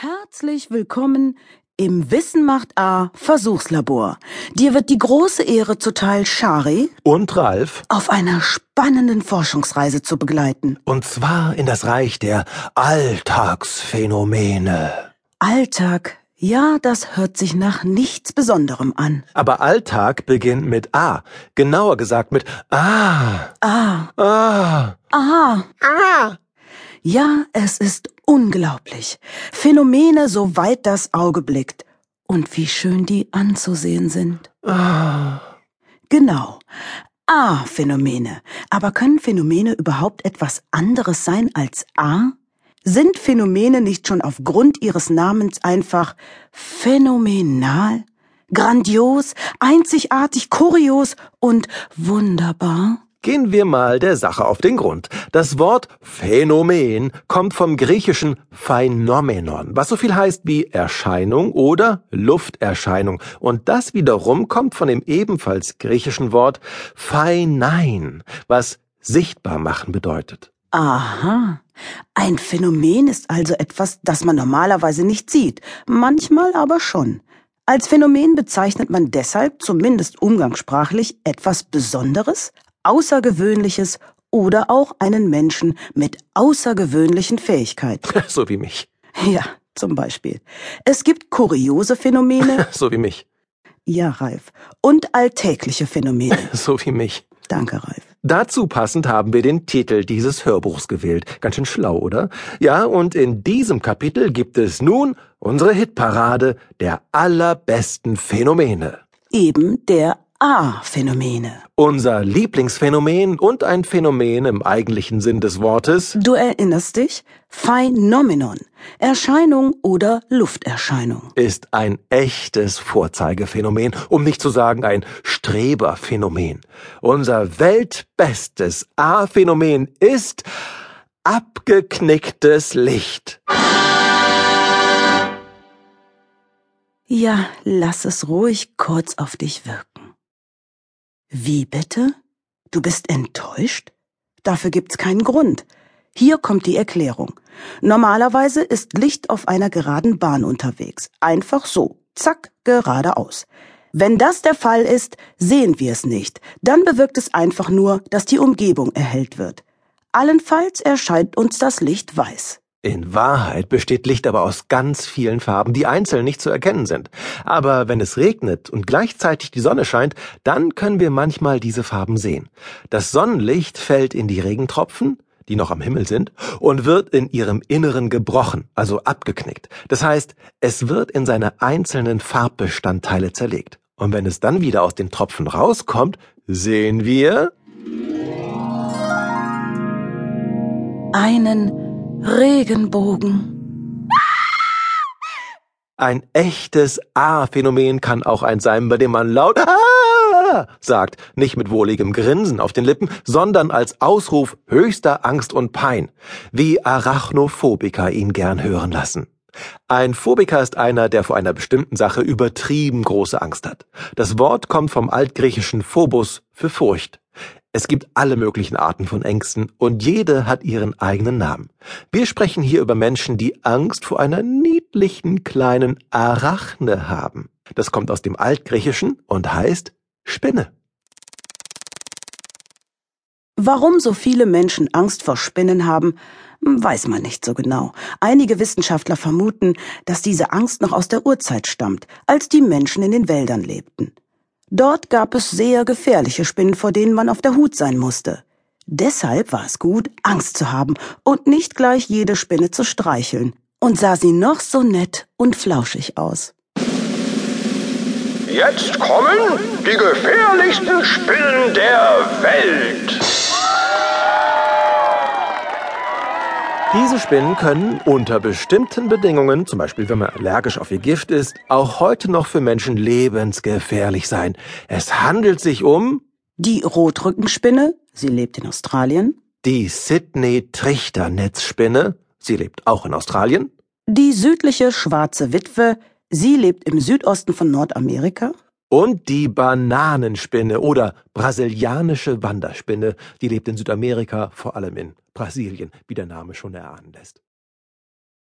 Herzlich willkommen im Wissen macht A Versuchslabor. Dir wird die große Ehre zuteil, Shari und Ralf auf einer spannenden Forschungsreise zu begleiten. Und zwar in das Reich der Alltagsphänomene. Alltag, ja, das hört sich nach nichts Besonderem an. Aber Alltag beginnt mit A. Genauer gesagt mit A. A. A. A. A. Ja, es ist unglaublich. Phänomene, soweit das Auge blickt. Und wie schön die anzusehen sind. Ah. Genau. A-Phänomene. Aber können Phänomene überhaupt etwas anderes sein als A? Sind Phänomene nicht schon aufgrund ihres Namens einfach phänomenal, grandios, einzigartig, kurios und wunderbar? Gehen wir mal der Sache auf den Grund. Das Wort Phänomen kommt vom griechischen Phänomenon, was so viel heißt wie Erscheinung oder Lufterscheinung. Und das wiederum kommt von dem ebenfalls griechischen Wort Phänein, was sichtbar machen bedeutet. Aha. Ein Phänomen ist also etwas, das man normalerweise nicht sieht, manchmal aber schon. Als Phänomen bezeichnet man deshalb, zumindest umgangssprachlich, etwas Besonderes, Außergewöhnliches oder auch einen Menschen mit außergewöhnlichen Fähigkeiten. So wie mich. Ja, zum Beispiel. Es gibt kuriose Phänomene. So wie mich. Ja, Ralf. Und alltägliche Phänomene. So wie mich. Danke, Ralf. Dazu passend haben wir den Titel dieses Hörbuchs gewählt. Ganz schön schlau, oder? Ja, und in diesem Kapitel gibt es nun unsere Hitparade der allerbesten Phänomene. Eben der A-Phänomene. Unser Lieblingsphänomen und ein Phänomen im eigentlichen Sinn des Wortes. Du erinnerst dich? Phänomenon. Erscheinung oder Lufterscheinung. Ist ein echtes Vorzeigephänomen, um nicht zu sagen ein Streberphänomen. Unser weltbestes A-Phänomen ist abgeknicktes Licht. Ja, lass es ruhig kurz auf dich wirken. Wie bitte? Du bist enttäuscht? Dafür gibt's keinen Grund. Hier kommt die Erklärung. Normalerweise ist Licht auf einer geraden Bahn unterwegs. Einfach so. Zack, geradeaus. Wenn das der Fall ist, sehen wir es nicht. Dann bewirkt es einfach nur, dass die Umgebung erhellt wird. Allenfalls erscheint uns das Licht weiß. In Wahrheit besteht Licht aber aus ganz vielen Farben, die einzeln nicht zu erkennen sind. Aber wenn es regnet und gleichzeitig die Sonne scheint, dann können wir manchmal diese Farben sehen. Das Sonnenlicht fällt in die Regentropfen, die noch am Himmel sind, und wird in ihrem Inneren gebrochen, also abgeknickt. Das heißt, es wird in seine einzelnen Farbbestandteile zerlegt. Und wenn es dann wieder aus den Tropfen rauskommt, sehen wir einen Regenbogen. Ein echtes A-Phänomen kann auch ein sein, bei dem man laut ah! sagt, nicht mit wohligem Grinsen auf den Lippen, sondern als Ausruf höchster Angst und Pein, wie Arachnophobiker ihn gern hören lassen. Ein Phobiker ist einer, der vor einer bestimmten Sache übertrieben große Angst hat. Das Wort kommt vom altgriechischen Phobos für Furcht. Es gibt alle möglichen Arten von Ängsten und jede hat ihren eigenen Namen. Wir sprechen hier über Menschen, die Angst vor einer niedlichen kleinen Arachne haben. Das kommt aus dem Altgriechischen und heißt Spinne. Warum so viele Menschen Angst vor Spinnen haben, weiß man nicht so genau. Einige Wissenschaftler vermuten, dass diese Angst noch aus der Urzeit stammt, als die Menschen in den Wäldern lebten. Dort gab es sehr gefährliche Spinnen, vor denen man auf der Hut sein musste. Deshalb war es gut, Angst zu haben und nicht gleich jede Spinne zu streicheln. Und sah sie noch so nett und flauschig aus. Jetzt kommen die gefährlichsten Spinnen der Welt. Diese Spinnen können unter bestimmten Bedingungen, zum Beispiel wenn man allergisch auf ihr Gift ist, auch heute noch für Menschen lebensgefährlich sein. Es handelt sich um die Rotrückenspinne, sie lebt in Australien, die Sydney-Trichter-Netzspinne, sie lebt auch in Australien, die südliche schwarze Witwe, sie lebt im Südosten von Nordamerika, und die Bananenspinne oder brasilianische Wanderspinne, die lebt in Südamerika, vor allem in Brasilien, wie der Name schon erahnen lässt.